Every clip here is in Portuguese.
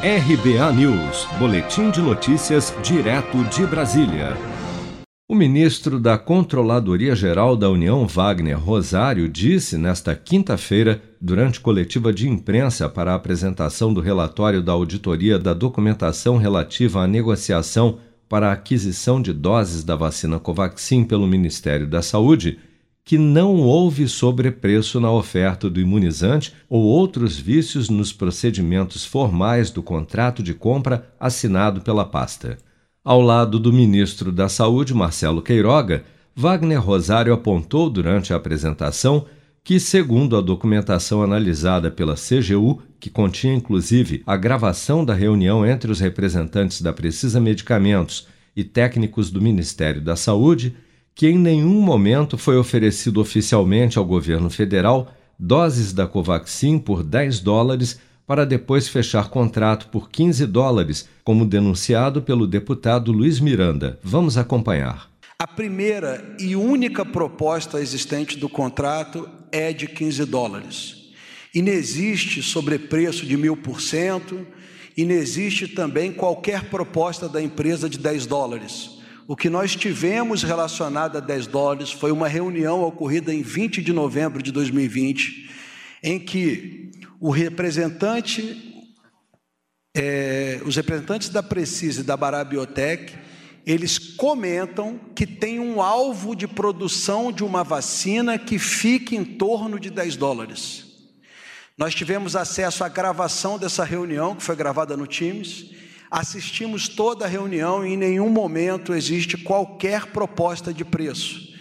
RBA News, Boletim de Notícias, direto de Brasília. O ministro da Controladoria Geral da União, Wagner Rosário, disse nesta quinta-feira, durante coletiva de imprensa para a apresentação do relatório da auditoria da documentação relativa à negociação para a aquisição de doses da vacina Covaxin pelo Ministério da Saúde, que não houve sobrepreço na oferta do imunizante ou outros vícios nos procedimentos formais do contrato de compra assinado pela pasta. Ao lado do ministro da Saúde, Marcelo Queiroga, Wagner Rosário apontou durante a apresentação que, segundo a documentação analisada pela CGU, que continha inclusive a gravação da reunião entre os representantes da Precisa Medicamentos e técnicos do Ministério da Saúde, que em nenhum momento foi oferecido oficialmente ao governo federal doses da Covaxin por 10 dólares para depois fechar contrato por 15 dólares, como denunciado pelo deputado Luiz Miranda. Vamos acompanhar. A primeira e única proposta existente do contrato é de 15 dólares. E não existe sobrepreço de mil por cento, e não existe também qualquer proposta da empresa de 10 dólares. O que nós tivemos relacionado a 10 dólares foi uma reunião ocorrida em 20 de novembro de 2020, em que o representante, é, os representantes da Precisa e da Barabiotec, eles comentam que tem um alvo de produção de uma vacina que fique em torno de 10 dólares. Nós tivemos acesso à gravação dessa reunião, que foi gravada no Teams, Assistimos toda a reunião e em nenhum momento existe qualquer proposta de preço.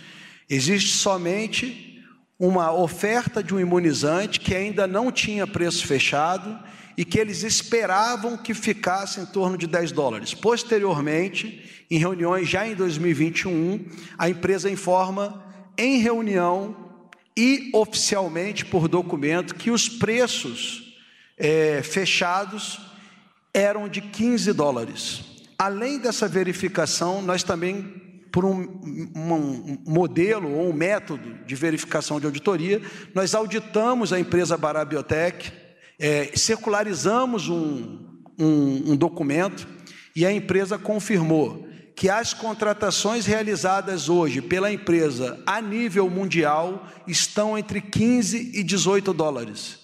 Existe somente uma oferta de um imunizante que ainda não tinha preço fechado e que eles esperavam que ficasse em torno de 10 dólares. Posteriormente, em reuniões já em 2021, a empresa informa em reunião e oficialmente por documento que os preços é, fechados eram de 15 dólares. Além dessa verificação, nós também, por um, um, modelo ou um método de verificação de auditoria, nós auditamos a empresa Barabiotec, é, circularizamos um, um, um documento e a empresa confirmou que as contratações realizadas hoje pela empresa a nível mundial estão entre 15 e 18 dólares.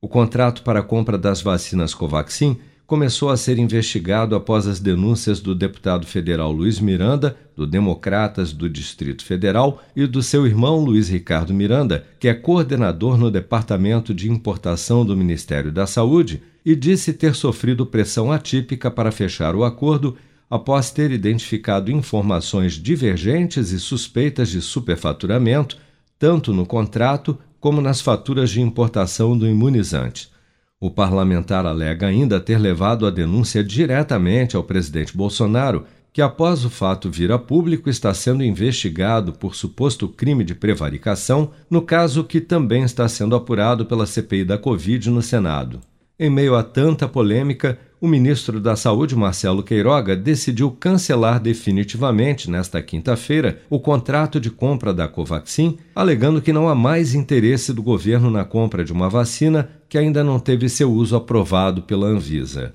O contrato para a compra das vacinas Covaxin começou a ser investigado após as denúncias do deputado federal Luiz Miranda, do Democratas do Distrito Federal, e do seu irmão Luiz Ricardo Miranda, que é coordenador no Departamento de Importação do Ministério da Saúde, e disse ter sofrido pressão atípica para fechar o acordo após ter identificado informações divergentes e suspeitas de superfaturamento, tanto no contrato como nas faturas de importação do imunizante. O parlamentar alega ainda ter levado a denúncia diretamente ao presidente Bolsonaro, que após o fato vir a público está sendo investigado por suposto crime de prevaricação, no caso que também está sendo apurado pela CPI da Covid no Senado. Em meio a tanta polêmica, o ministro da Saúde, Marcelo Queiroga, decidiu cancelar definitivamente, nesta quinta-feira, o contrato de compra da Covaxin, alegando que não há mais interesse do governo na compra de uma vacina que ainda não teve seu uso aprovado pela Anvisa.